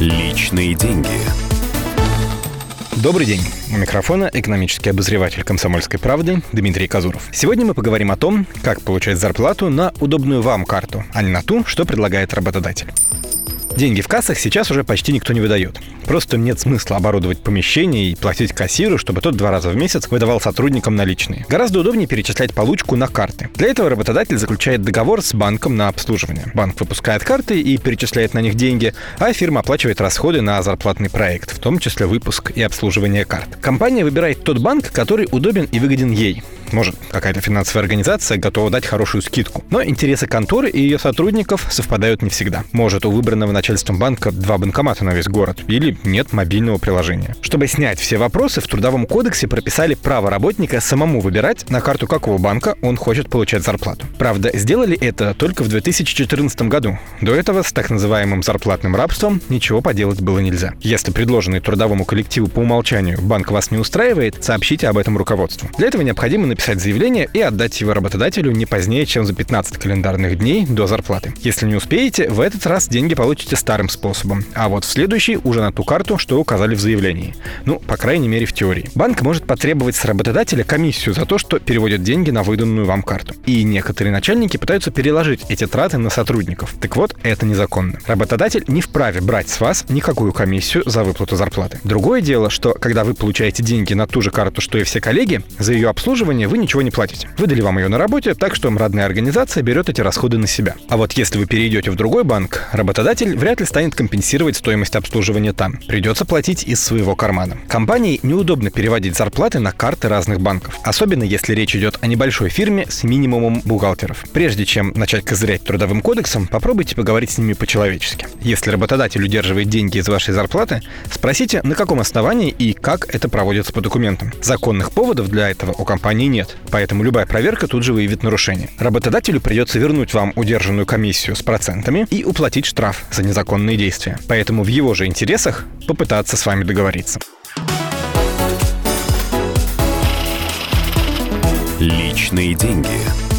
Личные деньги. Добрый день. У микрофона экономический обозреватель «Комсомольской правды» Дмитрий Казуров. Сегодня мы поговорим о том, как получать зарплату на удобную вам карту, а не на ту, что предлагает работодатель. Деньги в кассах сейчас уже почти никто не выдает. Просто нет смысла оборудовать помещение и платить кассиру, чтобы тот два раза в месяц выдавал сотрудникам наличные. Гораздо удобнее перечислять получку на карты. Для этого работодатель заключает договор с банком на обслуживание. Банк выпускает карты и перечисляет на них деньги, а фирма оплачивает расходы на зарплатный проект, в том числе выпуск и обслуживание карт. Компания выбирает тот банк, который удобен и выгоден ей. Может, какая-то финансовая организация готова дать хорошую скидку. Но интересы конторы и ее сотрудников совпадают не всегда. Может, у выбранного начальством банка два банкомата на весь город или нет мобильного приложения. Чтобы снять все вопросы, в Трудовом кодексе прописали право работника самому выбирать, на карту какого банка он хочет получать зарплату. Правда, сделали это только в 2014 году. До этого с так называемым зарплатным рабством ничего поделать было нельзя. Если предложенный трудовому коллективу по умолчанию банк вас не устраивает, сообщите об этом руководству. Для этого необходимо написать написать заявление и отдать его работодателю не позднее, чем за 15 календарных дней до зарплаты. Если не успеете, в этот раз деньги получите старым способом, а вот в следующий уже на ту карту, что указали в заявлении. Ну, по крайней мере, в теории. Банк может потребовать с работодателя комиссию за то, что переводят деньги на выданную вам карту. И некоторые начальники пытаются переложить эти траты на сотрудников. Так вот, это незаконно. Работодатель не вправе брать с вас никакую комиссию за выплату зарплаты. Другое дело, что когда вы получаете деньги на ту же карту, что и все коллеги, за ее обслуживание вы ничего не платите. Выдали вам ее на работе, так что родная организация берет эти расходы на себя. А вот если вы перейдете в другой банк, работодатель вряд ли станет компенсировать стоимость обслуживания там. Придется платить из своего кармана. Компании неудобно переводить зарплаты на карты разных банков, особенно если речь идет о небольшой фирме с минимумом бухгалтеров. Прежде чем начать козырять трудовым кодексом, попробуйте поговорить с ними по-человечески. Если работодатель удерживает деньги из вашей зарплаты, спросите, на каком основании и как это проводится по документам. Законных поводов для этого у компании нет нет. Поэтому любая проверка тут же выявит нарушение. Работодателю придется вернуть вам удержанную комиссию с процентами и уплатить штраф за незаконные действия. Поэтому в его же интересах попытаться с вами договориться. Личные деньги.